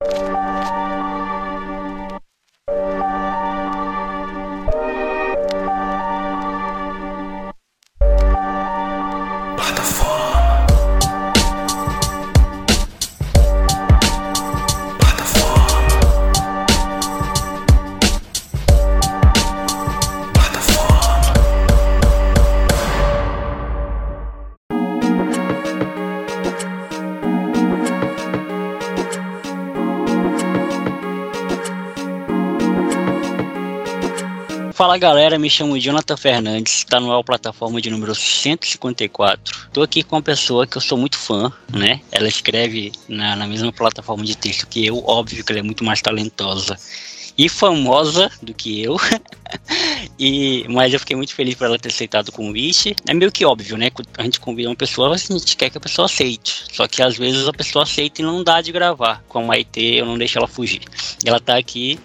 you Fala galera, me chamo Jonathan Fernandes, está no plataforma de número 154. Tô aqui com uma pessoa que eu sou muito fã, né? Ela escreve na, na mesma plataforma de texto que eu, óbvio que ela é muito mais talentosa e famosa do que eu. e, mas eu fiquei muito feliz por ela ter aceitado o convite. É meio que óbvio, né? A gente convida uma pessoa, a gente quer que a pessoa aceite. Só que às vezes a pessoa aceita e não dá de gravar. Com a Maite, eu não deixo ela fugir. Ela tá aqui.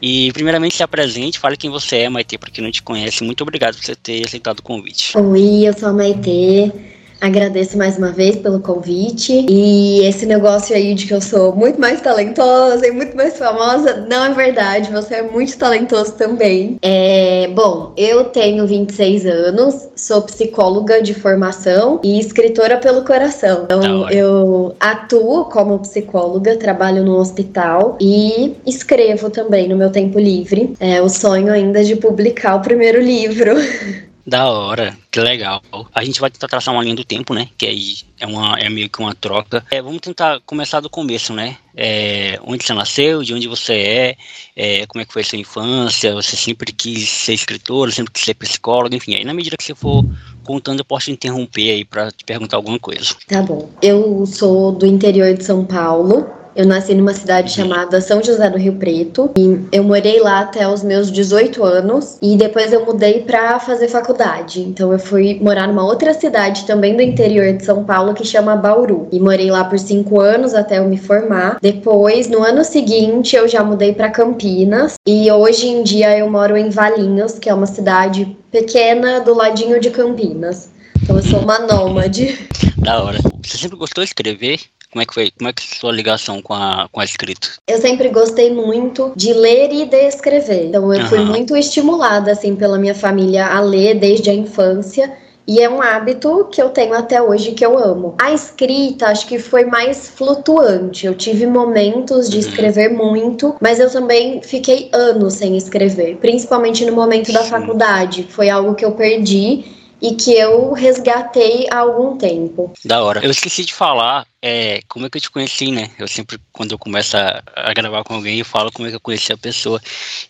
E primeiramente se apresente, fale quem você é, Maite, para quem não te conhece. Muito obrigado por você ter aceitado o convite. Oi, eu sou a Maite. Agradeço mais uma vez pelo convite. E esse negócio aí de que eu sou muito mais talentosa e muito mais famosa, não é verdade. Você é muito talentoso também. É, bom, eu tenho 26 anos, sou psicóloga de formação e escritora pelo coração. Então, eu atuo como psicóloga, trabalho no hospital e escrevo também no meu tempo livre. É o sonho ainda de publicar o primeiro livro. Da hora, que legal. A gente vai tentar traçar uma linha do tempo, né? Que aí é, uma, é meio que uma troca. É, vamos tentar começar do começo, né? É, onde você nasceu, de onde você é, é, como é que foi a sua infância, você sempre quis ser escritor, sempre quis ser psicólogo, enfim. Aí na medida que você for contando, eu posso interromper aí para te perguntar alguma coisa. Tá bom. Eu sou do interior de São Paulo, eu nasci numa cidade chamada São José do Rio Preto e eu morei lá até os meus 18 anos e depois eu mudei para fazer faculdade. Então eu fui morar numa outra cidade também do interior de São Paulo que chama Bauru e morei lá por cinco anos até eu me formar. Depois, no ano seguinte, eu já mudei para Campinas e hoje em dia eu moro em Valinhos, que é uma cidade pequena do ladinho de Campinas. Então eu sou uma nômade. Da hora. Você sempre gostou de escrever? Como é que foi? Como é que sua ligação com a, com a escrita? Eu sempre gostei muito de ler e de escrever. Então eu uhum. fui muito estimulada assim pela minha família a ler desde a infância. E é um hábito que eu tenho até hoje que eu amo. A escrita, acho que foi mais flutuante. Eu tive momentos de uhum. escrever muito, mas eu também fiquei anos sem escrever, principalmente no momento da faculdade. Foi algo que eu perdi e que eu resgatei há algum tempo. Da hora. Eu esqueci de falar é, como é que eu te conheci, né? Eu sempre, quando eu começo a, a gravar com alguém, eu falo como é que eu conheci a pessoa.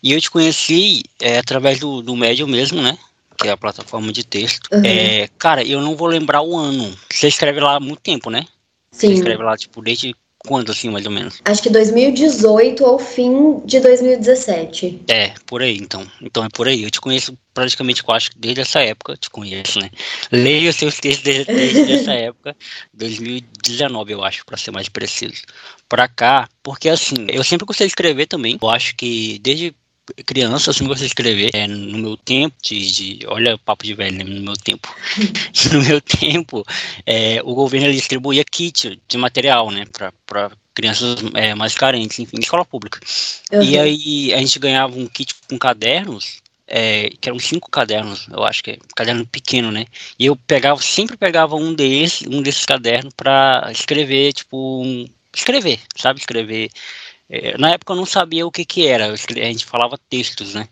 E eu te conheci é, através do, do Medium mesmo, né? Que é a plataforma de texto. Uhum. É, cara, eu não vou lembrar o ano. Você escreve lá há muito tempo, né? Sim. Você escreve lá, tipo, desde quando, assim, mais ou menos? Acho que 2018 ou fim de 2017. É, por aí, então. Então é por aí. Eu te conheço praticamente, eu acho, desde essa época, te conheço, né? Leio seus textos desde, desde essa época, 2019, eu acho, para ser mais preciso. Pra cá, porque assim, eu sempre gostei de escrever também. Eu acho que desde criança, assim, você escrever. É, no meu tempo, de, de olha papo de velho, né? no meu tempo. no meu tempo, é, o governo distribuía kit de material, né, para crianças é, mais carentes, enfim, escola pública. Uhum. E aí a gente ganhava um kit com cadernos, é, que eram cinco cadernos, eu acho que é caderno pequeno, né? E eu pegava, sempre pegava um desses, um desses cadernos para escrever, tipo, um, escrever, sabe? Escrever na época eu não sabia o que que era, a gente falava textos, né?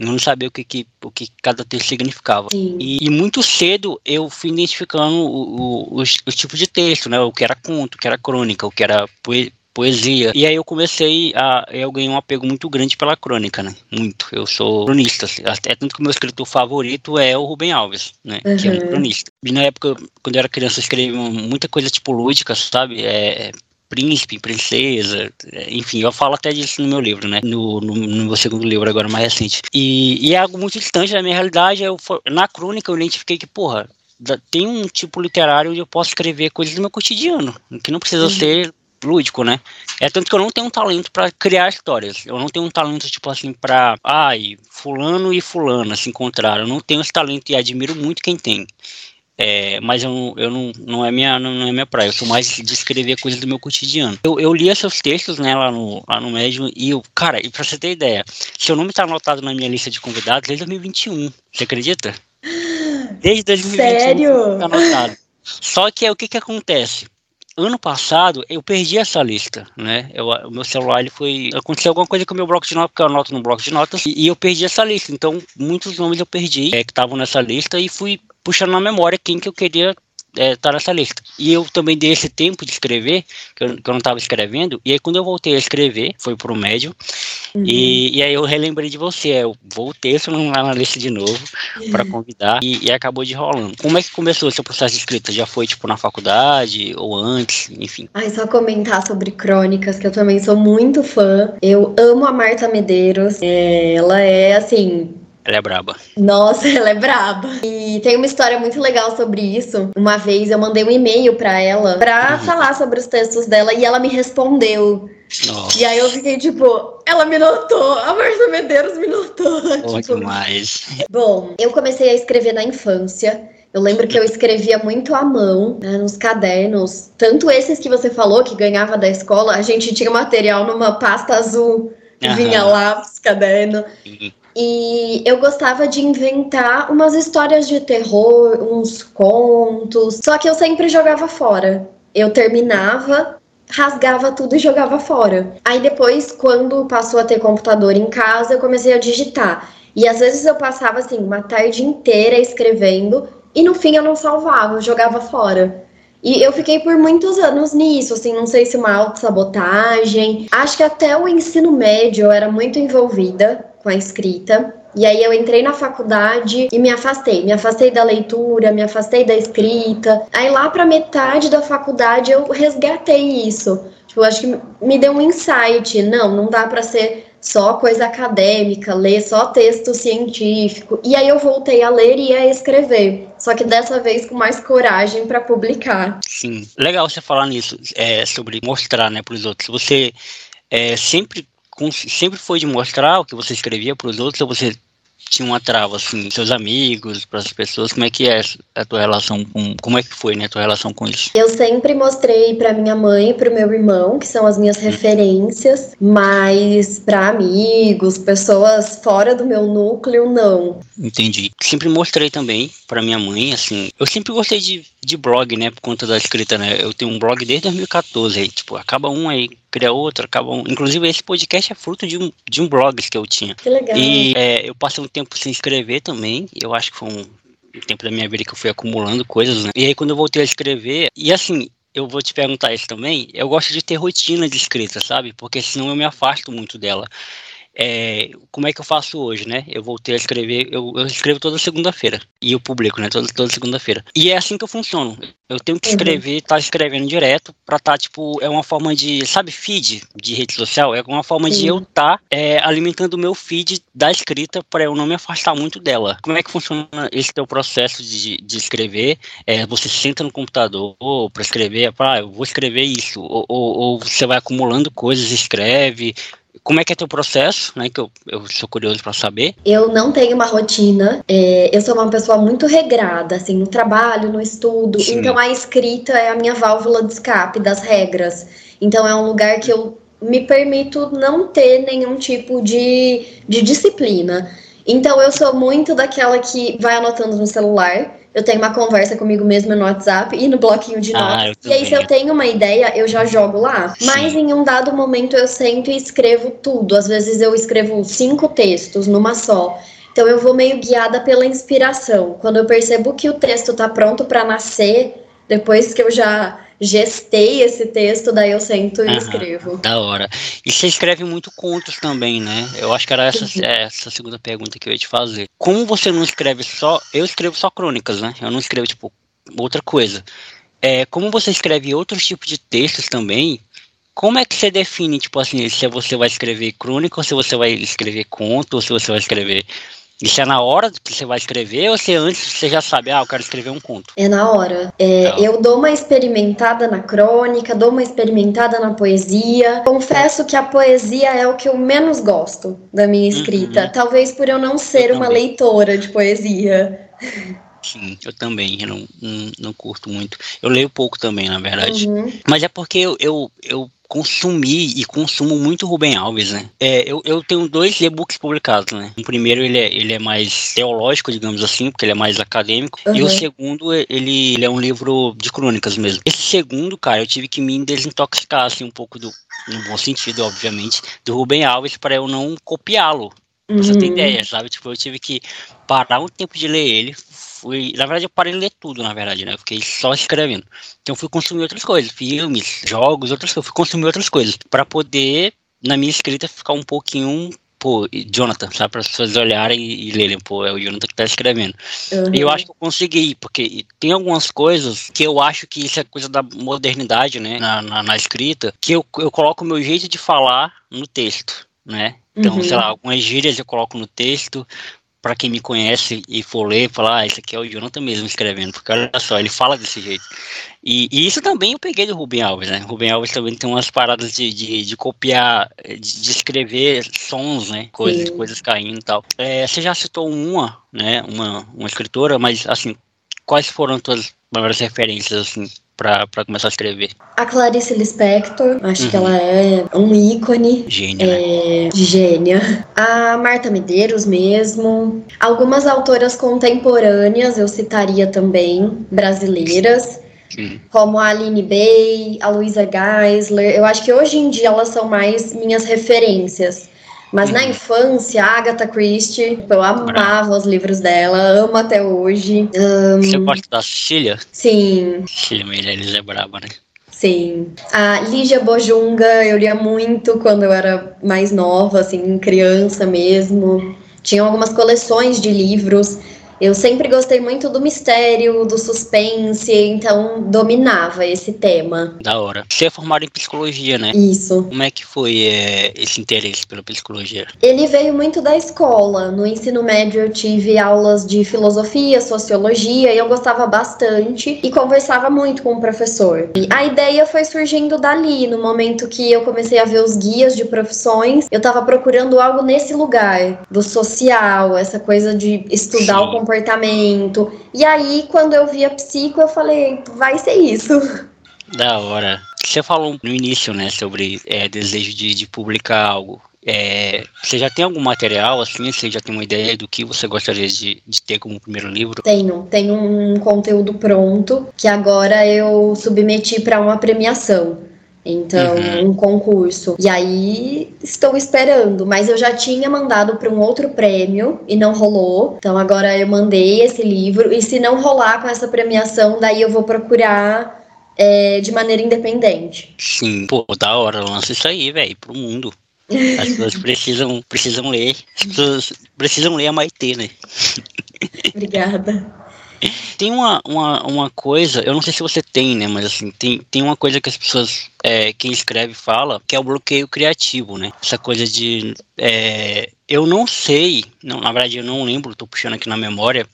Eu não sabia o que, que, o que cada texto significava. E, e, muito cedo eu fui identificando o, o, os, os, tipos de texto, né? O que era conto, o que era crônica, o que era poesia. E aí eu comecei a. Eu ganhei um apego muito grande pela crônica, né? Muito. Eu sou cronista. Assim. Até tanto que o meu escritor favorito é o Rubem Alves, né? Uhum. Que é um cronista. E na época, quando eu era criança, eu escrevia muita coisa tipo lúdica, sabe? É, príncipe, princesa, enfim, eu falo até disso no meu livro, né? No, no, no meu segundo livro, agora mais recente. E, e, é algo muito distante da minha realidade. Eu, na crônica eu identifiquei que, porra, tem um tipo literário onde eu posso escrever coisas do meu cotidiano, que não precisa uhum. ser lúdico, né? É tanto que eu não tenho um talento para criar histórias. Eu não tenho um talento, tipo assim, pra. Ai, fulano e fulana se encontraram. Eu não tenho esse talento e admiro muito quem tem. É, mas eu, eu não, não, é minha, não é minha praia, eu sou mais de escrever coisas do meu cotidiano. Eu, eu lia seus textos, né, lá no, lá no Médium, e eu, cara, e pra você ter ideia, seu nome tá anotado na minha lista de convidados desde 2021, você acredita? Desde 2021 Sério? tá anotado. Só que é o que que acontece? ano passado eu perdi essa lista, né? Eu, o meu celular ele foi aconteceu alguma coisa com o meu bloco de notas, porque eu anoto no bloco de notas e, e eu perdi essa lista. Então muitos nomes eu perdi é, que estavam nessa lista e fui puxando na memória quem que eu queria é, tá nessa lista. E eu também dei esse tempo de escrever, que eu, que eu não estava escrevendo, e aí quando eu voltei a escrever, foi pro médio, uhum. e, e aí eu relembrei de você, eu voltei isso lá na lista de novo, para convidar, e, e, acabou de rolando. Como é que começou o seu processo de escrita? Já foi, tipo, na faculdade, ou antes, enfim? Ai, só comentar sobre crônicas, que eu também sou muito fã, eu amo a Marta Medeiros, é, ela é, assim, ela é braba. Nossa, ela é braba. E tem uma história muito legal sobre isso. Uma vez eu mandei um e-mail para ela para uhum. falar sobre os textos dela e ela me respondeu. Nossa. E aí eu fiquei tipo, ela me notou, a Marcia Medeiros me notou. Bom tipo, demais. Bom, eu comecei a escrever na infância. Eu lembro que eu escrevia muito à mão, né, nos cadernos. Tanto esses que você falou, que ganhava da escola, a gente tinha material numa pasta azul que uhum. vinha lá os cadernos. Uhum. E eu gostava de inventar umas histórias de terror, uns contos. Só que eu sempre jogava fora. Eu terminava, rasgava tudo e jogava fora. Aí depois, quando passou a ter computador em casa, eu comecei a digitar. E às vezes eu passava assim uma tarde inteira escrevendo e no fim eu não salvava, eu jogava fora. E eu fiquei por muitos anos nisso, assim, não sei se uma autossabotagem. Acho que até o ensino médio eu era muito envolvida com a escrita. E aí eu entrei na faculdade e me afastei. Me afastei da leitura, me afastei da escrita. Aí lá para metade da faculdade eu resgatei isso. Tipo, acho que me deu um insight. Não, não dá para ser só coisa acadêmica, ler só texto científico. E aí eu voltei a ler e a escrever. Só que dessa vez com mais coragem para publicar. Sim, legal você falar nisso, é, sobre mostrar, né, para os outros. Você é, sempre sempre foi de mostrar o que você escrevia para os outros ou você tinha uma trava, assim, seus amigos, para as pessoas, como é que é a tua relação com, como é que foi, né, a tua relação com isso? Eu sempre mostrei para minha mãe e para o meu irmão, que são as minhas hum. referências, mas para amigos, pessoas fora do meu núcleo, não. Entendi. Sempre mostrei também para minha mãe, assim, eu sempre gostei de, de blog, né, por conta da escrita, né, eu tenho um blog desde 2014, aí, tipo, acaba um aí, cria outro, acaba um. Inclusive, esse podcast é fruto de um, de um blog que eu tinha. Que legal. E é, eu passei um tempo sem escrever também. Eu acho que foi um, um tempo da minha vida que eu fui acumulando coisas, né? E aí, quando eu voltei a escrever, e assim, eu vou te perguntar isso também. Eu gosto de ter rotina de escrita, sabe? Porque senão eu me afasto muito dela. É, como é que eu faço hoje, né? Eu voltei a escrever, eu, eu escrevo toda segunda-feira e eu publico, né? Toda, toda segunda-feira. E é assim que eu funciono. Eu tenho que uhum. escrever, uhum. tá escrevendo direto pra tá, tipo, é uma forma de, sabe, feed de rede social? É uma forma Sim. de eu estar tá, é, alimentando o meu feed da escrita para eu não me afastar muito dela. Como é que funciona esse teu processo de, de escrever? É, você senta no computador para escrever, ah, eu vou escrever isso, ou, ou, ou você vai acumulando coisas, escreve, como é que é teu processo, né? Que eu, eu sou curioso para saber. Eu não tenho uma rotina. É, eu sou uma pessoa muito regrada, assim, no trabalho, no estudo. Sim. Então a escrita é a minha válvula de escape das regras. Então é um lugar que eu me permito não ter nenhum tipo de, de disciplina. Então eu sou muito daquela que vai anotando no celular eu tenho uma conversa comigo mesma no WhatsApp e no bloquinho de ah, notas. Ah, e aí, se eu tenho uma ideia, eu já jogo lá. Sim. Mas em um dado momento eu sento e escrevo tudo. Às vezes eu escrevo cinco textos numa só. Então eu vou meio guiada pela inspiração. Quando eu percebo que o texto está pronto para nascer, depois que eu já gestei esse texto, daí eu sento e escrevo. Da hora. E você escreve muito contos também, né? Eu acho que era essa, essa segunda pergunta que eu ia te fazer. Como você não escreve só. Eu escrevo só crônicas, né? Eu não escrevo, tipo, outra coisa. É, como você escreve outros tipos de textos também, como é que você define, tipo assim, se você vai escrever crônica, ou se você vai escrever conto, ou se você vai escrever isso é na hora que você vai escrever ou se antes você já sabe, ah, eu quero escrever um conto? É na hora. É, eu dou uma experimentada na crônica, dou uma experimentada na poesia. Confesso que a poesia é o que eu menos gosto da minha escrita. Uhum. Talvez por eu não ser eu uma leitora de poesia. Sim, eu também, eu não, não, não, curto muito. Eu leio pouco também, na verdade. Uhum. Mas é porque eu, eu, eu consumi e consumo muito Rubem Alves, né? É, eu, eu tenho dois e-books publicados, né? O primeiro, ele é, ele é mais teológico, digamos assim, porque ele é mais acadêmico. Uhum. E o segundo, ele, ele é um livro de crônicas mesmo. Esse segundo, cara, eu tive que me desintoxicar, assim, um pouco do, no bom sentido, obviamente, do Rubem Alves para eu não copiá-lo. Uhum. Você tem ideia, sabe? Tipo, eu tive que parar um tempo de ler ele, fui. Na verdade, eu parei de ler tudo, na verdade, né? Eu fiquei só escrevendo. Então, fui consumir outras coisas, filmes, jogos, outras coisas. Fui consumir outras coisas. para poder, na minha escrita, ficar um pouquinho pô, Jonathan, sabe, para as pessoas olharem e, e, lerem, pô, é o Jonathan que está escrevendo. Uhum. E eu acho que eu consegui, porque tem algumas coisas que eu acho que isso é coisa da modernidade, né, na, na, na escrita, que eu, eu coloco o meu jeito de falar no texto, né? Então, uhum. sei lá, algumas gírias eu coloco no texto, para quem me conhece e for ler, falar, ah, esse aqui é o Jonathan mesmo escrevendo, porque olha só, ele fala desse jeito. E, e isso também eu peguei do Rubem Alves, né? Rubem Alves também tem umas paradas de, de, de copiar, de, escrever sons, né? Coisas, coisas caindo e tal. É, você já citou uma, né? Uma, uma escritora, mas assim, quais foram as tuas maiores referências, assim, para começar a escrever? A Clarice Lispector, acho uhum. que ela é um ícone. Gênia, né? é, né? Gênia. A Marta Medeiros mesmo. Algumas autoras contemporâneas eu citaria também, brasileiras. Sim. Como a Aline Bay, a Luisa Geisler. Eu acho que hoje em dia elas são mais minhas referências. Mas uhum. na infância, Agatha Christie, eu amava os livros dela, amo até hoje. Um... Você gosta da Cecília? Sim. Cecília Meirelles é braba, né? Sim. A Lígia Bojunga, eu lia muito quando eu era mais nova, assim, criança mesmo. Tinha algumas coleções de livros. Eu sempre gostei muito do mistério, do suspense, então dominava esse tema. Da hora. Você é formado em psicologia, né? Isso. Como é que foi é, esse interesse pela psicologia? Ele veio muito da escola. No ensino médio eu tive aulas de filosofia, sociologia e eu gostava bastante e conversava muito com o professor. E a ideia foi surgindo dali, no momento que eu comecei a ver os guias de profissões, eu estava procurando algo nesse lugar, do social, essa coisa de estudar Sim. o comportamento comportamento. E aí, quando eu vi a psico, eu falei, vai ser isso. Da hora. Você falou no início, né, sobre é, desejo de, de publicar algo. É, você já tem algum material assim? Você já tem uma ideia do que você gostaria de, de ter como primeiro livro? Tenho, tenho um conteúdo pronto que agora eu submeti para uma premiação. Então, uhum. um concurso. E aí estou esperando, mas eu já tinha mandado para um outro prêmio e não rolou. Então agora eu mandei esse livro e se não rolar com essa premiação, daí eu vou procurar é, de maneira independente. Sim, pô, da hora, lança isso aí, velho, pro mundo. As pessoas precisam, precisam ler. As pessoas precisam ler a Maitê, né? Obrigada. Tem uma, uma, uma coisa, eu não sei se você tem, né? Mas assim, tem, tem uma coisa que as pessoas, é, quem escreve fala, que é o bloqueio criativo, né? Essa coisa de. É, eu não sei, não, na verdade eu não lembro, tô puxando aqui na memória,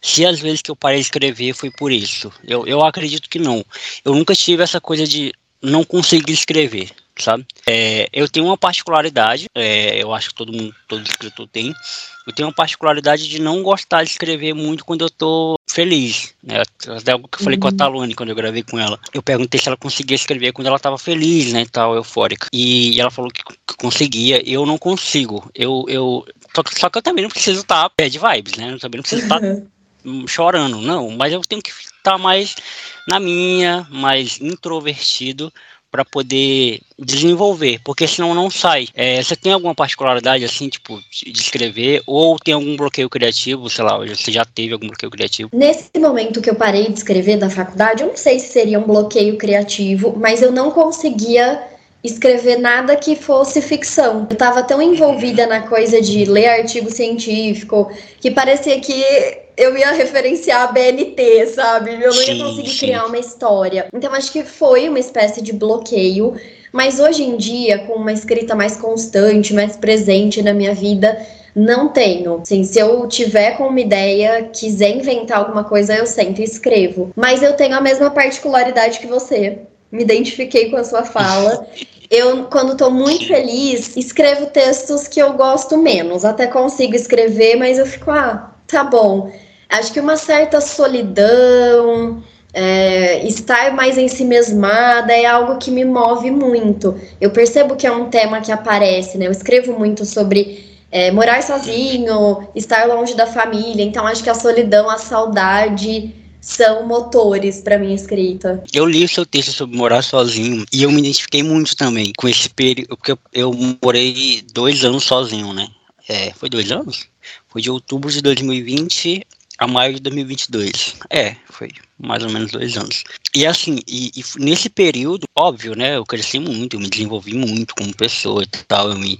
se as vezes que eu parei de escrever foi por isso. Eu, eu acredito que não. Eu nunca tive essa coisa de não conseguir escrever sabe? É, eu tenho uma particularidade, é, eu acho que todo mundo, todo escritor tem, eu tenho uma particularidade de não gostar de escrever muito quando eu tô feliz, né? Até algo que eu falei uhum. com a uhum. Talone quando eu gravei com ela. Eu perguntei se ela conseguia escrever quando ela tava feliz, né, tal, eufórica. E ela falou que, que conseguia, eu não consigo. Eu, eu, só que, só que eu também não preciso estar tá bad vibes, né? Eu também não preciso estar tá chorando, não, mas eu tenho que estar tá mais na minha, mais introvertido para poder desenvolver, porque senão não sai. É, você tem alguma particularidade assim, tipo, de escrever, ou tem algum bloqueio criativo, sei lá, você já teve algum bloqueio criativo? Nesse momento que eu parei de escrever da faculdade, eu não sei se seria um bloqueio criativo, mas eu não conseguia escrever nada que fosse ficção. Eu estava tão envolvida na coisa de ler artigo científico que parecia que eu ia referenciar a BNT, sabe? Eu não ia conseguir criar uma história. Então acho que foi uma espécie de bloqueio. Mas hoje em dia, com uma escrita mais constante, mais presente na minha vida, não tenho. Assim, se eu tiver com uma ideia, quiser inventar alguma coisa, eu sento e escrevo. Mas eu tenho a mesma particularidade que você. Me identifiquei com a sua fala. Eu, quando tô muito feliz, escrevo textos que eu gosto menos. Até consigo escrever, mas eu fico, ah, tá bom. Acho que uma certa solidão, é, estar mais em si mesmada é algo que me move muito. Eu percebo que é um tema que aparece, né? Eu escrevo muito sobre é, morar sozinho, estar longe da família. Então, acho que a solidão, a saudade são motores para minha escrita. Eu li o seu texto sobre morar sozinho e eu me identifiquei muito também com esse período, porque eu, eu morei dois anos sozinho, né? É, foi dois anos? Foi de outubro de 2020 a maio de 2022. É, foi mais ou menos dois anos. E assim, e, e, nesse período, óbvio, né, eu cresci muito, eu me desenvolvi muito como pessoa e tal, eu me...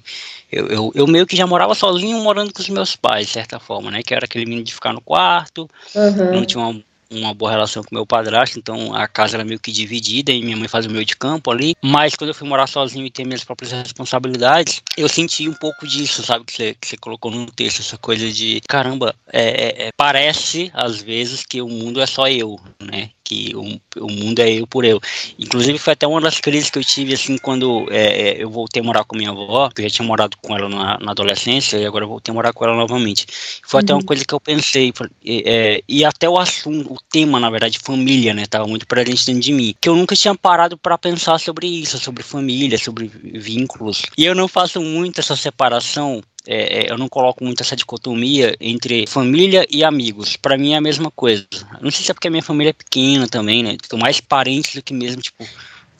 Eu, eu, eu meio que já morava sozinho, morando com os meus pais, de certa forma, né? Que era aquele menino de ficar no quarto, uhum. não tinha uma uma boa relação com meu padrasto, então a casa era meio que dividida e minha mãe faz o meio de campo ali. Mas quando eu fui morar sozinho e ter minhas próprias responsabilidades, eu senti um pouco disso, sabe? Que você, que você colocou no texto, essa coisa de caramba, é, é, é parece às vezes que o mundo é só eu, né? Que o, o mundo é eu por eu. Inclusive foi até uma das crises que eu tive assim quando é, é, eu voltei a morar com minha avó, que eu já tinha morado com ela na, na adolescência e agora eu voltei a morar com ela novamente. Foi uhum. até uma uhum. coisa que eu pensei é, e até o assunto, o tema na verdade família, né, tava muito presente dentro de mim, que eu nunca tinha parado para pensar sobre isso, sobre família, sobre vínculos. E eu não faço muito essa separação é, é, eu não coloco muito essa dicotomia entre família e amigos. Para mim é a mesma coisa. Não sei se é porque a minha família é pequena também, né? Tô mais parentes do que mesmo, tipo,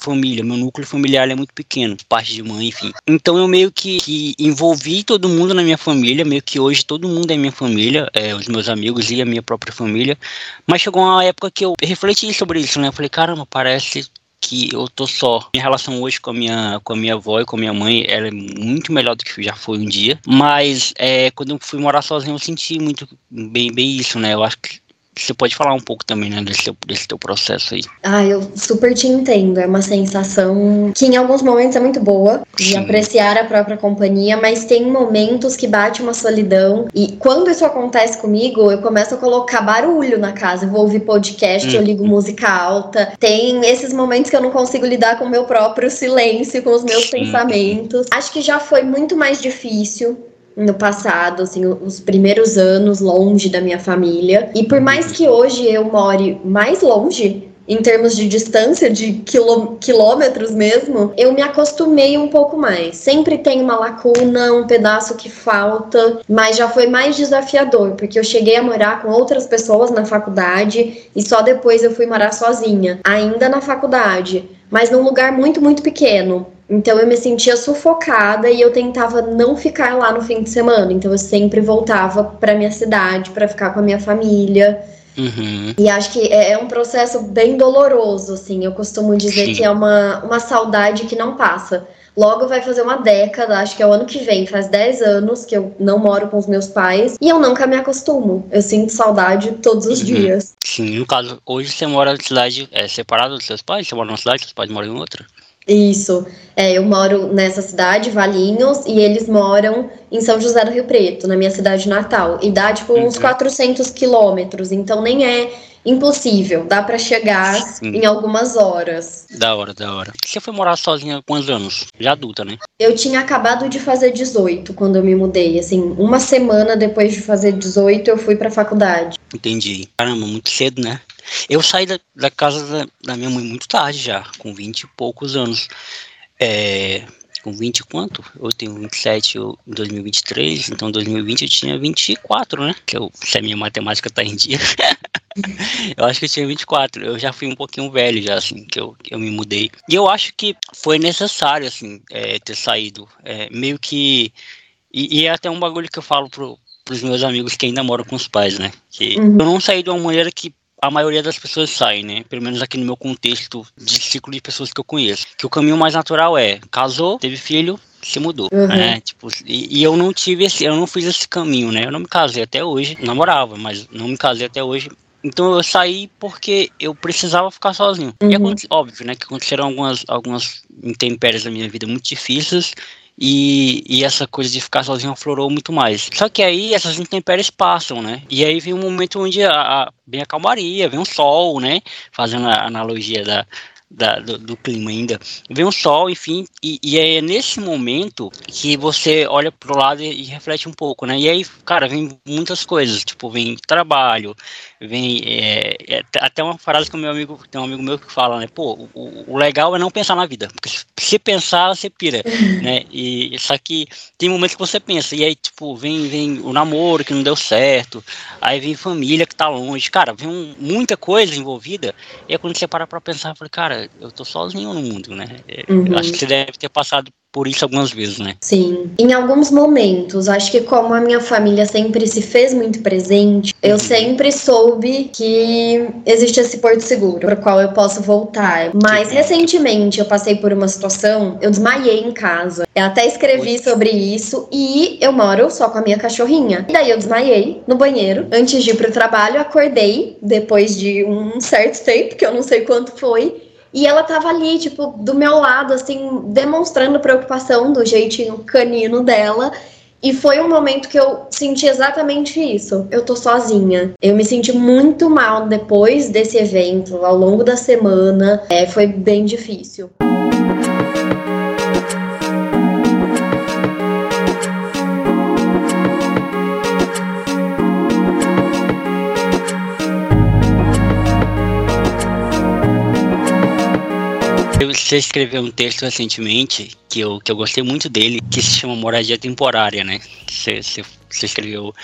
família. Meu núcleo familiar é muito pequeno, parte de mãe, enfim. Então eu meio que, que, envolvi todo mundo na minha família, meio que hoje todo mundo é minha família, é, os meus amigos e a minha própria família. Mas chegou uma época que eu refleti sobre isso, né? Eu falei, caramba, parece que eu tô só. Minha relação hoje com a minha, com a minha avó e com a minha mãe, ela é muito melhor do que já foi um dia. Mas é, quando eu fui morar sozinho, eu senti muito bem, bem isso, né? Eu acho que você pode falar um pouco também, né, desse teu, desse teu processo aí. Ah, eu super te entendo. É uma sensação que em alguns momentos é muito boa, de Sim. apreciar a própria companhia, mas tem momentos que bate uma solidão. E quando isso acontece comigo, eu começo a colocar barulho na casa. Eu vou ouvir podcast, hum. eu ligo música alta. Tem esses momentos que eu não consigo lidar com o meu próprio silêncio, com os meus Sim. pensamentos. Acho que já foi muito mais difícil no passado, assim, os primeiros anos longe da minha família. E por mais que hoje eu more mais longe, em termos de distância, de quilô quilômetros mesmo, eu me acostumei um pouco mais. Sempre tem uma lacuna, um pedaço que falta, mas já foi mais desafiador, porque eu cheguei a morar com outras pessoas na faculdade e só depois eu fui morar sozinha, ainda na faculdade, mas num lugar muito, muito pequeno. Então eu me sentia sufocada e eu tentava não ficar lá no fim de semana. Então eu sempre voltava para minha cidade para ficar com a minha família. Uhum. E acho que é, é um processo bem doloroso, assim. Eu costumo dizer Sim. que é uma, uma saudade que não passa. Logo vai fazer uma década, acho que é o ano que vem, faz 10 anos que eu não moro com os meus pais e eu nunca me acostumo. Eu sinto saudade todos os uhum. dias. Sim, no caso, hoje você mora na cidade é, separada dos seus pais? Você mora numa cidade, seus pais moram em outra? Isso. É, eu moro nessa cidade, Valinhos, e eles moram em São José do Rio Preto, na minha cidade natal. E dá, tipo, uns 400 uhum. quilômetros, então nem é impossível. Dá para chegar Sim. em algumas horas. Da hora, da hora. Você foi morar sozinha há quantos anos? Já adulta, né? Eu tinha acabado de fazer 18 quando eu me mudei. Assim, uma semana depois de fazer 18, eu fui pra faculdade. Entendi. Caramba, muito cedo, né? Eu saí da, da casa da, da, minha mãe muito tarde já, com 20 e poucos anos. É, com 20 quanto? Eu tenho 27 eu, em 2023, então em 2020 eu tinha 24, né? Que eu, se a minha matemática tá em dia. eu acho que eu tinha 24. Eu já fui um pouquinho velho já, assim, que eu, que eu me mudei. E eu acho que foi necessário, assim, é, ter saído. É, meio que. E, e, é até um bagulho que eu falo pro, pros meus amigos que ainda moram com os pais, né? Que uhum. eu não saí de uma maneira que a maioria das pessoas sai, né? Pelo menos aqui no meu contexto de ciclo de pessoas que eu conheço. Que o caminho mais natural é casou, teve filho, se mudou, uhum. né? Tipo, e, e, eu não tive esse, eu não fiz esse caminho, né? Eu não me casei até hoje, namorava, mas não me casei até hoje. Então eu saí porque eu precisava ficar sozinho. Uhum. E óbvio, né? Que aconteceram algumas, algumas intempéries da minha vida muito difíceis e, e, essa coisa de ficar sozinho aflorou muito mais. Só que aí essas intempéries passam, né? E aí vem um momento onde a, a, vem a calmaria, vem o sol, né? Fazendo a analogia da, da, do, do, clima ainda. Vem um sol, enfim, e, e, é nesse momento que você olha pro lado e, e, reflete um pouco, né? E aí, cara, vem muitas coisas, tipo, vem trabalho, vem é, é, até uma frase que o meu amigo, tem um amigo meu que fala, né? Pô, o, o legal é não pensar na vida, porque se pensar, você pira, né? E só que tem momentos que você pensa, e aí, tipo, vem, vem o namoro que não deu certo, aí vem família que tá longe, cara, vem um, muita coisa envolvida, e é quando você para pra pensar, eu falei, cara, eu tô sozinho no mundo, né? Uhum. Eu acho que você deve ter passado por isso algumas vezes, né? Sim. Em alguns momentos, acho que como a minha família sempre se fez muito presente, eu uhum. sempre soube que existe esse porto seguro para qual eu posso voltar. Mas recentemente eu passei por uma situação, eu desmaiei em casa. Eu até escrevi sobre isso e eu moro só com a minha cachorrinha. E daí eu desmaiei no banheiro antes de ir pro trabalho, acordei depois de um certo tempo, que eu não sei quanto foi. E ela tava ali, tipo, do meu lado, assim, demonstrando preocupação do jeitinho canino dela. E foi um momento que eu senti exatamente isso. Eu tô sozinha. Eu me senti muito mal depois desse evento, ao longo da semana. É, foi bem difícil. Você escreveu um texto recentemente que eu, que eu gostei muito dele, que se chama Moradia Temporária, né? Você, você, você escreveu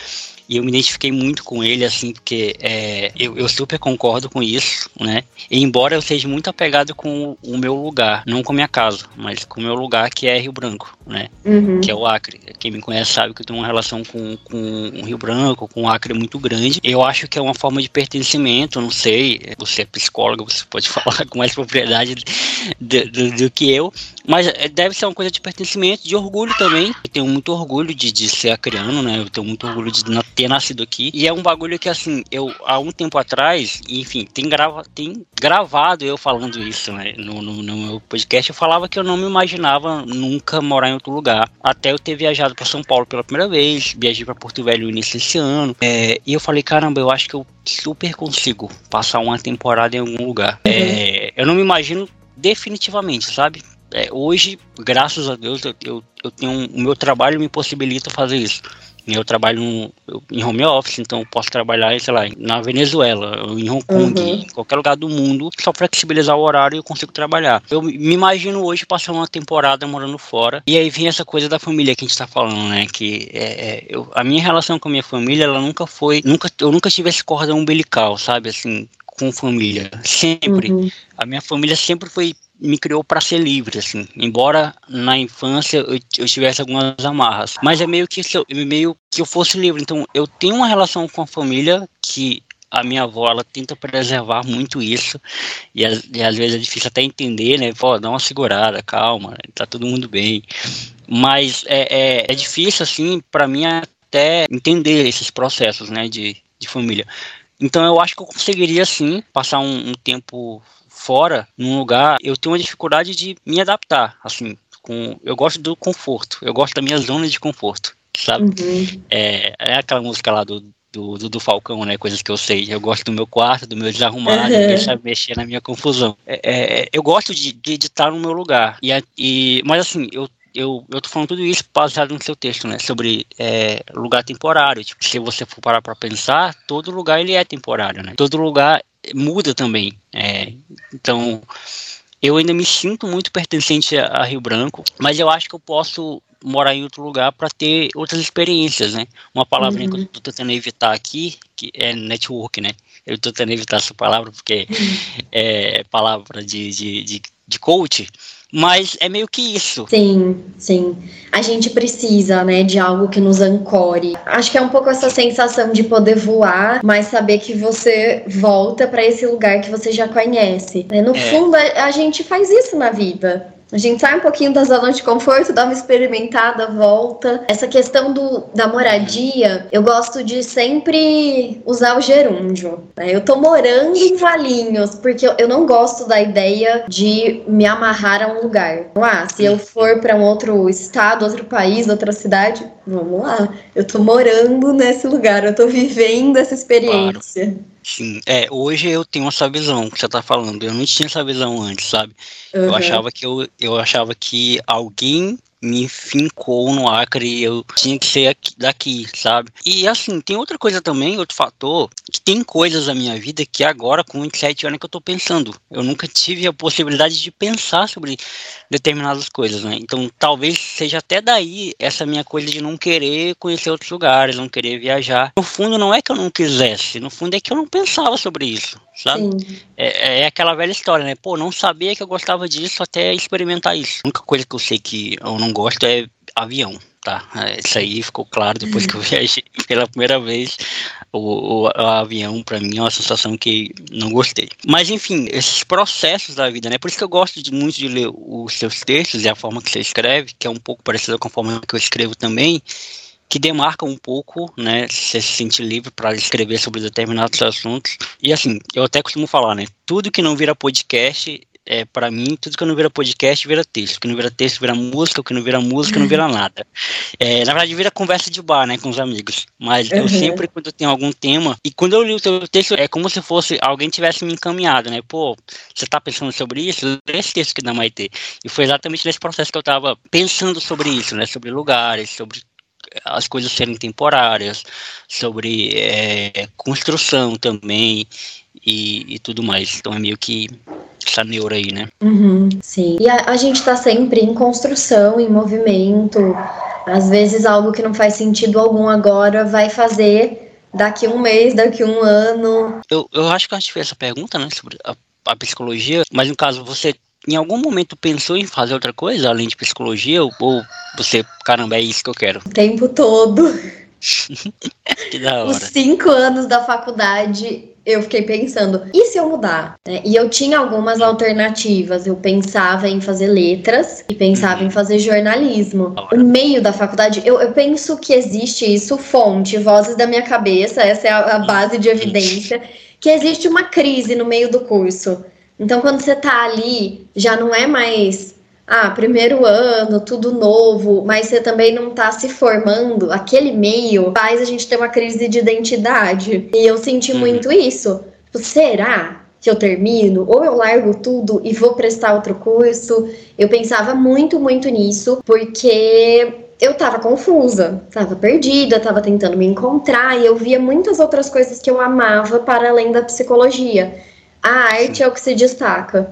e eu me identifiquei muito com ele, assim, porque é, eu, eu, super concordo com isso, né? E embora eu seja muito apegado com o meu lugar, não com a minha casa, mas com o meu lugar, que é Rio Branco, né? Uhum. Que é o Acre. Quem me conhece sabe que eu tenho uma relação com, com o Rio Branco, com o Acre muito grande. Eu acho que é uma forma de pertencimento, não sei, você é psicóloga, você pode falar com mais propriedade do, do, do que eu, mas é, deve ser uma coisa de pertencimento, de orgulho também. Eu tenho muito orgulho de, de ser acreano, né? Eu tenho muito orgulho de ter nascido aqui. E é um bagulho que, assim, eu, há um tempo atrás, enfim, tem, grava, tem gravado eu falando isso, né? No, no, no meu podcast, eu falava que eu não me imaginava nunca morar em outro lugar. Até eu ter viajado para São Paulo pela primeira vez, viajei para Porto Velho no início desse ano. É, e eu falei, caramba, eu acho que eu super consigo passar uma temporada em algum lugar. Uhum. É, eu não me imagino definitivamente, sabe? é, hoje, graças a Deus, eu, eu, eu tenho um, o meu trabalho me possibilita fazer isso. Eu trabalho eu, em home office, então posso trabalhar, sei lá, na Venezuela, em Hong Kong, uhum. em qualquer lugar do mundo, só flexibilizar o horário e eu consigo trabalhar. Eu me imagino hoje passando uma temporada morando fora, e aí vem essa coisa da família que a gente tá falando, né? Que é, é, eu, a minha relação com a minha família, ela nunca foi, nunca, eu nunca tive esse cordão umbilical, sabe? Assim, com família. Sempre. Uhum. A minha família sempre foi me criou para ser livre, assim. Embora na infância eu, eu tivesse algumas amarras, mas é meio que eu, meio que eu fosse livre. Então eu tenho uma relação com a família que a minha avó ela tenta preservar muito isso e, e às vezes é difícil até entender, né? Pô, dá uma segurada, calma, tá todo mundo bem. Mas é, é, é difícil assim para mim até entender esses processos, né? De, de família. Então eu acho que eu conseguiria sim passar um, um tempo fora, num lugar, eu tenho uma dificuldade de me adaptar, assim, com, eu gosto do conforto, eu gosto da minha zona de conforto, sabe? Uhum. É, é aquela música lá do, do, do, do, Falcão, né? Coisas que eu sei. Eu gosto do meu quarto, do meu desarrumado, uhum. deixa mexer na minha confusão. É, é, eu gosto de, de, de, estar no meu lugar. E, e, mas assim, eu. Eu, eu tô falando tudo isso baseado no seu texto, né? Sobre é, lugar temporário. Tipo, se você for parar pra pensar, todo lugar ele é temporário, né? Todo lugar muda também. É, então, eu ainda me sinto muito pertencente a, Rio Branco, mas eu acho que eu posso morar em outro lugar para ter outras experiências, né? Uma palavrinha uhum. que eu estou tentando evitar aqui, que é network, né? Eu estou tentando evitar essa palavra porque uhum. é palavra de, de, de, de coach, mas é meio que isso. Sim, sim. A gente precisa, né, de algo que nos ancore. Acho que é um pouco essa sensação de poder voar, mas saber que você volta para esse lugar que você já conhece. Né? No é. fundo, a, a gente faz isso na vida. A gente sai um pouquinho da zona de conforto, dá uma experimentada, volta. Essa questão do, da moradia, eu gosto de sempre usar o gerúndio. Né? Eu tô morando em Valinhos, porque eu, eu não gosto da ideia de me amarrar a um lugar. Ah, se eu for para um outro estado, outro país, outra cidade, vamos lá. Eu tô morando nesse lugar, eu tô vivendo essa experiência. Claro. Sim, é, hoje eu tenho essa visão que você tá falando. Eu não tinha essa visão antes, sabe? Uhum. Eu achava que eu, eu achava que alguém me fincou no Acre eu tinha que ser aqui, daqui, sabe? E assim, tem outra coisa também, outro fator, que tem coisas da minha vida que agora, com 27 anos, que eu tô pensando. Eu nunca tive a possibilidade de pensar sobre determinadas coisas, né? Então, talvez seja até daí essa minha coisa de não querer conhecer outros lugares, não querer viajar. No fundo, não é que eu não quisesse, no fundo é que eu não pensava sobre isso, sabe? É, é, aquela velha história, né? Pô, não sabia que eu gostava disso até experimentar isso. A única coisa que eu sei que eu não gosto é avião, tá? É, isso aí ficou claro depois que eu viajei pela primeira vez. O, o, o avião, para mim, é uma sensação que não gostei. Mas, enfim, esses processos da vida, né? Por isso que eu gosto de, muito de ler os seus textos e a forma que você escreve, que é um pouco parecida com a forma que eu escrevo também que demarca um pouco, né, você se sente livre para escrever sobre determinados assuntos. E assim, eu até costumo falar, né, tudo que não vira podcast, é, para mim, tudo que não vira podcast vira texto. O que não vira texto vira música, o que não vira música não vira nada. É, na verdade, vira conversa de bar, né, com os amigos. Mas uhum. eu sempre, quando eu tenho algum tema, e quando eu li o seu texto, é como se fosse alguém tivesse me encaminhado, né? Pô, você tá pensando sobre isso? Esse texto que da Maite. E foi exatamente nesse processo que eu tava pensando sobre isso, né? Sobre lugares, sobre as coisas serem temporárias, sobre é, construção também e, e, tudo mais. Então é meio que essa neura aí, né? Uhum, sim. E a, a gente tá sempre em construção, em movimento. Às vezes algo que não faz sentido algum agora vai fazer daqui um mês, daqui um ano. Eu, eu acho que a gente fez essa pergunta, né, sobre a, a psicologia, mas no caso você em algum momento pensou em fazer outra coisa além de psicologia? Ou, ou você, caramba, é isso que eu quero? O tempo todo. que da hora. Os cinco anos da faculdade, eu fiquei pensando, e se eu mudar? É, e eu tinha algumas alternativas. Eu pensava em fazer letras e pensava uhum. em fazer jornalismo. No meio da faculdade, eu, eu, penso que existe isso, fonte, vozes da minha cabeça, essa é a, a base de evidência, que existe uma crise no meio do curso. Então, quando você tá ali, já não é mais, ah, primeiro ano, tudo novo, mas você também não tá se formando, aquele meio faz a gente ter uma crise de identidade. E eu senti uhum. muito isso. Tipo, será que eu termino? Ou eu largo tudo e vou prestar outro curso? Eu pensava muito, muito nisso, porque eu tava confusa, tava perdida, tava tentando me encontrar e eu via muitas outras coisas que eu amava para além da psicologia. A arte é o que se destaca.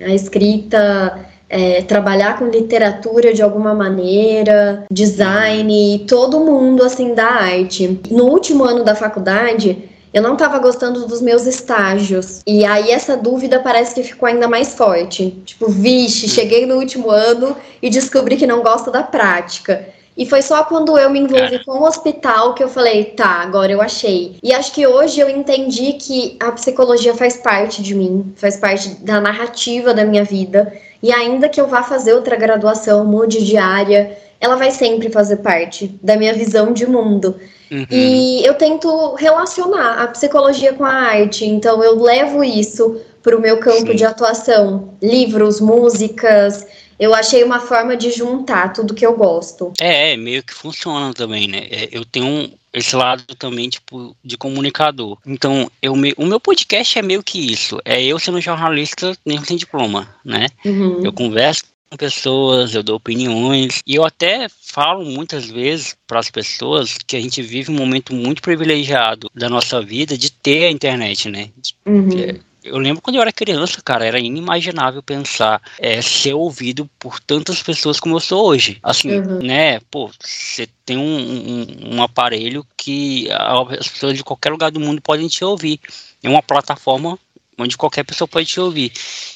A escrita, é, trabalhar com literatura de alguma maneira, design, todo mundo assim da arte. No último ano da faculdade, eu não estava gostando dos meus estágios. E aí essa dúvida parece que ficou ainda mais forte. Tipo, vixe, cheguei no último ano e descobri que não gosto da prática. E foi só quando eu me envolvi com o hospital que eu falei, tá, agora eu achei. E acho que hoje eu entendi que a psicologia faz parte de mim, faz parte da narrativa da minha vida. E ainda que eu vá fazer outra graduação, mude de área, ela vai sempre fazer parte da minha visão de mundo. Uhum. E eu tento relacionar a psicologia com a arte, então eu levo isso para o meu campo Sim. de atuação: livros, músicas, eu achei uma forma de juntar tudo que eu gosto. É, é meio que funciona também, né? É, eu tenho esse lado também, tipo, de comunicador. Então, eu me, o meu podcast é meio que isso. É eu sendo jornalista, nem sem diploma, né? Uhum. Eu converso com pessoas, eu dou opiniões e eu até falo muitas vezes para as pessoas que a gente vive um momento muito privilegiado da nossa vida de ter a internet, né? Uhum. Eu lembro quando eu era criança, cara, era inimaginável pensar é, ser ouvido por tantas pessoas como eu sou hoje. Assim, uhum. né? Pô, você tem um, um, um, aparelho que as pessoas de qualquer lugar do mundo podem te ouvir. É uma plataforma onde qualquer pessoa pode te ouvir.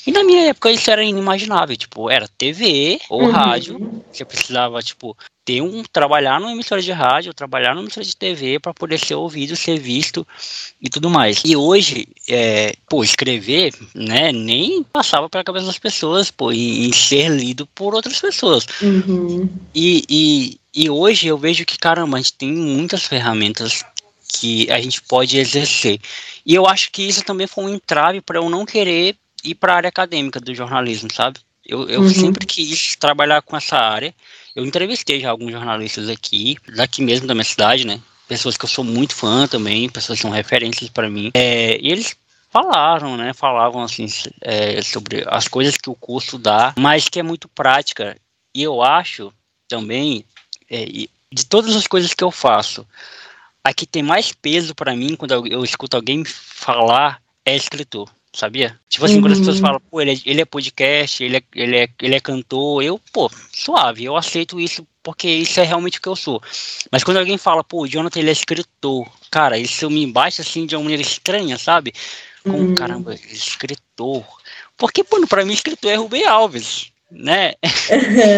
E na minha época isso era inimaginável, tipo, era TV ou uhum. rádio, você precisava, tipo, ter um trabalhar numa emissora de rádio, trabalhar numa emissora de TV para poder ser ouvido, ser visto e tudo mais. E hoje, é, pô, escrever, né, nem passava pela cabeça das pessoas, pô, em, em ser lido por outras pessoas. Uhum. E, e, e hoje eu vejo que, caramba, a gente tem muitas ferramentas que a gente pode exercer. E eu acho que isso também foi um entrave para eu não querer ir para a área acadêmica do jornalismo, sabe? Eu, eu uhum. sempre quis trabalhar com essa área. Eu entrevistei já alguns jornalistas aqui, daqui mesmo da minha cidade, né? pessoas que eu sou muito fã também, pessoas que são referências para mim. É, e eles falaram, né? Falavam assim é, sobre as coisas que o curso dá, mas que é muito prática. E eu acho também, é, de todas as coisas que eu faço, a que tem mais peso para mim quando eu, eu escuto alguém falar é escritor sabia? Tipo assim, uhum. quando as pessoas uhum. falam, pô, ele é, ele é podcast, ele é, ele, é, ele é cantor, eu, pô, suave, eu aceito isso porque isso é realmente o que eu sou. Mas quando alguém fala, pô, o Jonathan ele é escritor, cara, isso me baixa assim de uma maneira estranha, sabe? Como, uhum. caramba, escritor. Porque, pô, pra mim, escritor é Rubem Alves né?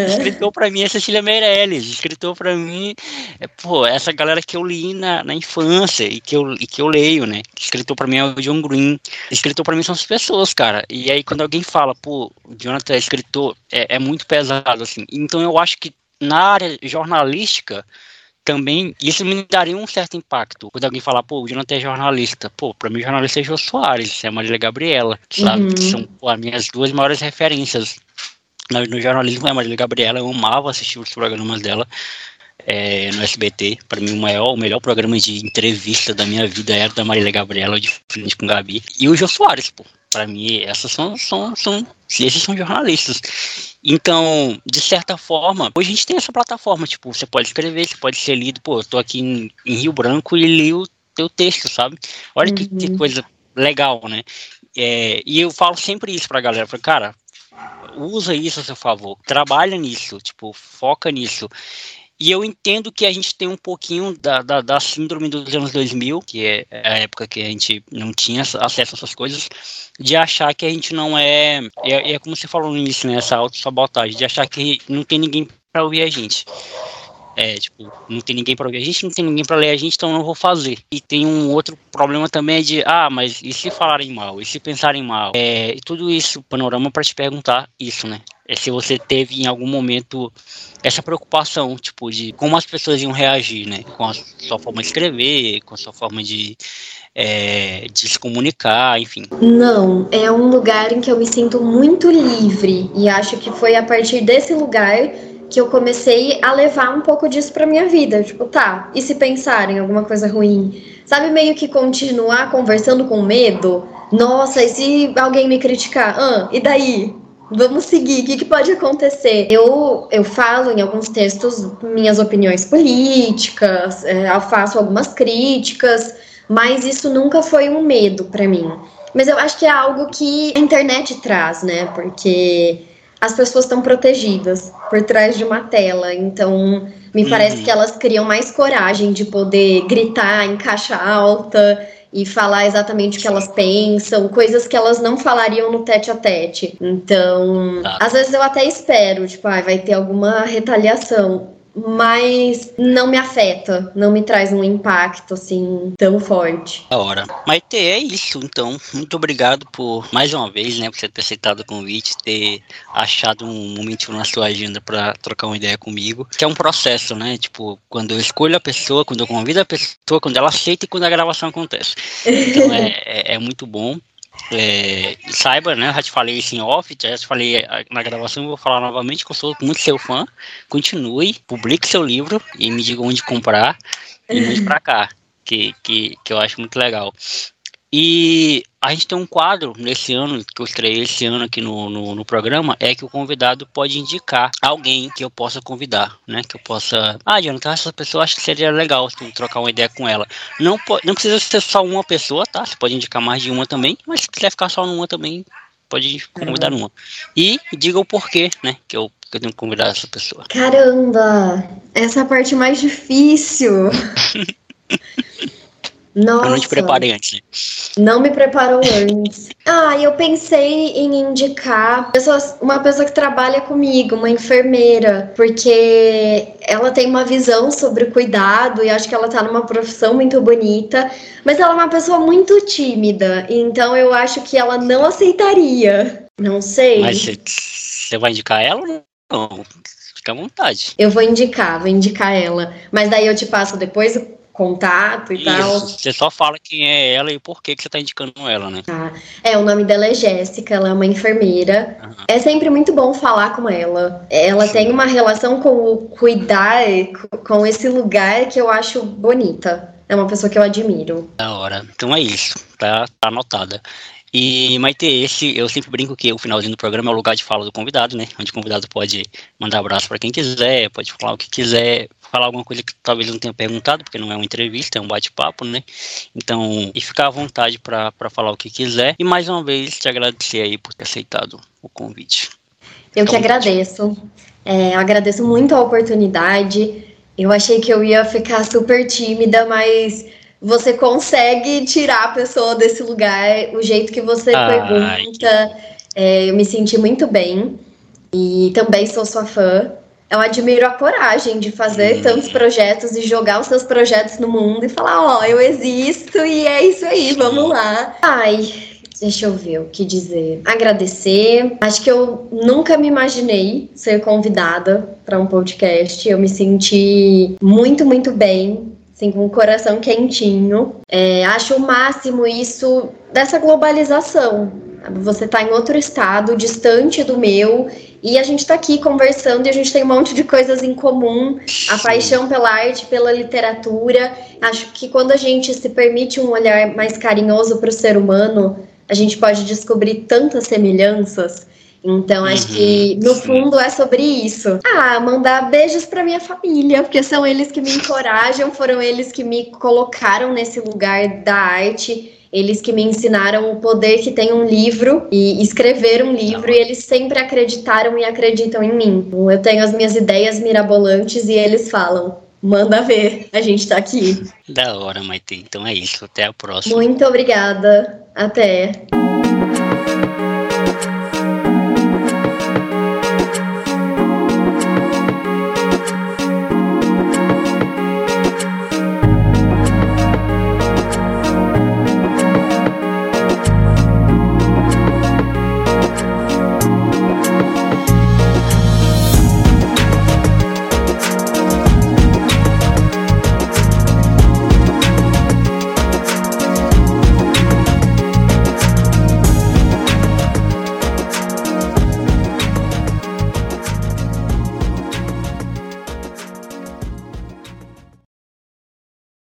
escritor para mim é Cecília Meirelles, escritor para mim é, pô, essa galera que eu li na, na infância e que, eu, e que eu leio, né? Escritor para mim é o John Green, escritor para mim são as pessoas, cara. E aí quando alguém fala, pô, Jonathan é escritor, é, é muito pesado, assim. Então eu acho que na área jornalística, também isso me daria um certo impacto. Quando alguém falar, pô, o Jonathan é jornalista. Pô, pra mim, jornalista é Jô Soares, é a Marília Gabriela, sabe? Uhum. São pô, as minhas duas maiores referências no, jornalismo, a Marília Gabriela, eu amava assistir os programas dela é, no SBT. Para mim, o maior, o melhor programa de entrevista da minha vida era da Marília Gabriela, de frente com o Gabi. E o Jô Soares, pô. Para mim, essas são, são, são, esses são jornalistas. Então, de certa forma, hoje a gente tem essa plataforma, tipo, você pode escrever, você pode ser lido, pô, eu tô aqui em, em Rio Branco e li o teu texto, sabe? Olha uhum. que, que, uhum. coisa legal, né? É, e eu falo sempre isso pra galera, falo, cara, usa isso a seu favor, trabalha nisso, tipo, foca nisso. E eu entendo que a gente tem um pouquinho da, da, da, síndrome dos anos 2000, que é a época que a gente não tinha acesso a essas coisas, de achar que a gente não é. É, é como você falou no início, né? Essa autossabotagem, de achar que não tem ninguém para ouvir a gente. É, tipo, não tem ninguém para ouvir a gente, não tem ninguém para ler a gente, então não vou fazer. E tem um outro problema também de, ah, mas e se falarem mal? E se pensarem mal? É, tudo isso, panorama para te perguntar isso, né? É se você teve em algum momento essa preocupação, tipo, de como as pessoas iam reagir, né? Com a sua forma de escrever, com a sua forma de, é, de se comunicar, enfim. Não, é um lugar em que eu me sinto muito livre e acho que foi a partir desse lugar que eu comecei a levar um pouco disso pra minha vida. Tipo, tá, e se pensarem alguma coisa ruim? Sabe, meio que continuar conversando com medo? Nossa, e se alguém me criticar? Ah, e daí? Vamos seguir, o que, que, pode acontecer? Eu, eu falo em alguns textos minhas opiniões políticas, é, faço algumas críticas, mas isso nunca foi um medo para mim. Mas eu acho que é algo que a internet traz, né? Porque as pessoas estão protegidas por trás de uma tela. Então, me uhum. parece que elas criam mais coragem de poder gritar em caixa alta e falar exatamente o que elas pensam, coisas que elas não falariam no tete a tete. Então, tá. às vezes eu até espero, tipo, ah, vai ter alguma retaliação mas não me afeta, não me traz um impacto assim tão forte. Da hora. Maite, é isso então. Muito obrigado por mais uma vez, né, por você ter aceitado o convite, ter achado um momento na sua agenda para trocar uma ideia comigo, que é um processo, né? Tipo, quando eu escolho a pessoa, quando eu convido a pessoa, quando ela aceita e quando a gravação acontece. Então é, é, é muito bom. É, saiba, né? Já te falei isso em off, já te falei na gravação, vou falar novamente que eu sou muito seu fã. Continue, publique seu livro e me diga onde comprar e mande pra cá, que, que, que eu acho muito legal. E a gente tem um quadro nesse ano, que eu estreiei esse ano aqui no, no, no, programa, é que o convidado pode indicar alguém que eu possa convidar, né? Que eu possa. Ah, Jonathan, essa pessoa acho que seria legal assim, trocar uma ideia com ela. Não, não precisa ser só uma pessoa, tá? Você pode indicar mais de uma também, mas se quiser ficar só numa também, pode convidar uhum. uma. E diga o porquê, né? Que eu, que eu tenho que convidar essa pessoa. Caramba! Essa é a parte mais difícil. Nossa. Eu não te preparei antes. Não me preparou antes. Ah, eu pensei em indicar pessoas, uma pessoa que trabalha comigo, uma enfermeira, porque ela tem uma visão sobre cuidado e acho que ela tá numa profissão muito bonita, mas ela é uma pessoa muito tímida, então eu acho que ela não aceitaria. Não sei. Mas você vai indicar ela ou não? Fica à vontade. Eu vou indicar, vou indicar ela. Mas daí eu te passo depois contato e Isso, tal. Você só fala quem é ela e por que, que você tá indicando ela, né? Tá. É, o nome dela é Jéssica, ela é uma enfermeira. Aham. É sempre muito bom falar com ela. Ela Sim. tem uma relação com o cuidar, co- com esse lugar que eu acho bonita. É uma pessoa que eu admiro. Da hora. Então é isso, tá, tá anotada. E Maite, esse eu sempre brinco que o finalzinho do programa é o lugar de fala do convidado, né? Onde o convidado pode mandar abraço para quem quiser, pode falar o que quiser, falar alguma coisa que talvez não tenha perguntado, porque não é uma entrevista, é um bate-papo, né? Então, e ficar à vontade para falar o que quiser. E mais uma vez te agradecer aí por ter aceitado o convite. Eu que vontade. agradeço. É, agradeço muito a oportunidade. Eu achei que eu ia ficar super tímida, mas você consegue tirar a pessoa desse lugar, o jeito que você Ai. pergunta. É, eu me senti muito bem. E também sou sua fã. Eu admiro a coragem de fazer Hum. tantos projetos e jogar os seus projetos no mundo e falar, ó, eu existo e é isso aí, vamos lá. Ai, deixa eu ver o que dizer. Agradecer. Acho que eu nunca me imaginei ser convidada para um podcast. Eu me senti muito, muito bem. Assim, com o coração quentinho. É, acho o máximo isso dessa globalização. Você tá em outro estado, distante do meu, e a gente tá aqui conversando e a gente tem um monte de coisas em comum. A paixão pela arte, pela literatura. Acho que quando a gente se permite um olhar mais carinhoso para o ser humano, a gente pode descobrir tantas semelhanças. Então, acho Uhum, que no sim. fundo é sobre isso. Ah, mandar beijos para minha família, porque são eles que me encorajam, foram eles que me colocaram nesse lugar da arte. Eles que me ensinaram o poder que tem um livro e escrever um livro, e eles sempre acreditaram e acreditam em mim. Então, Eu tenho as minhas ideias mirabolantes e eles falam: manda ver, a gente tá aqui. Da hora, Maite. Então é isso. Até a próxima. Muito obrigada. Até.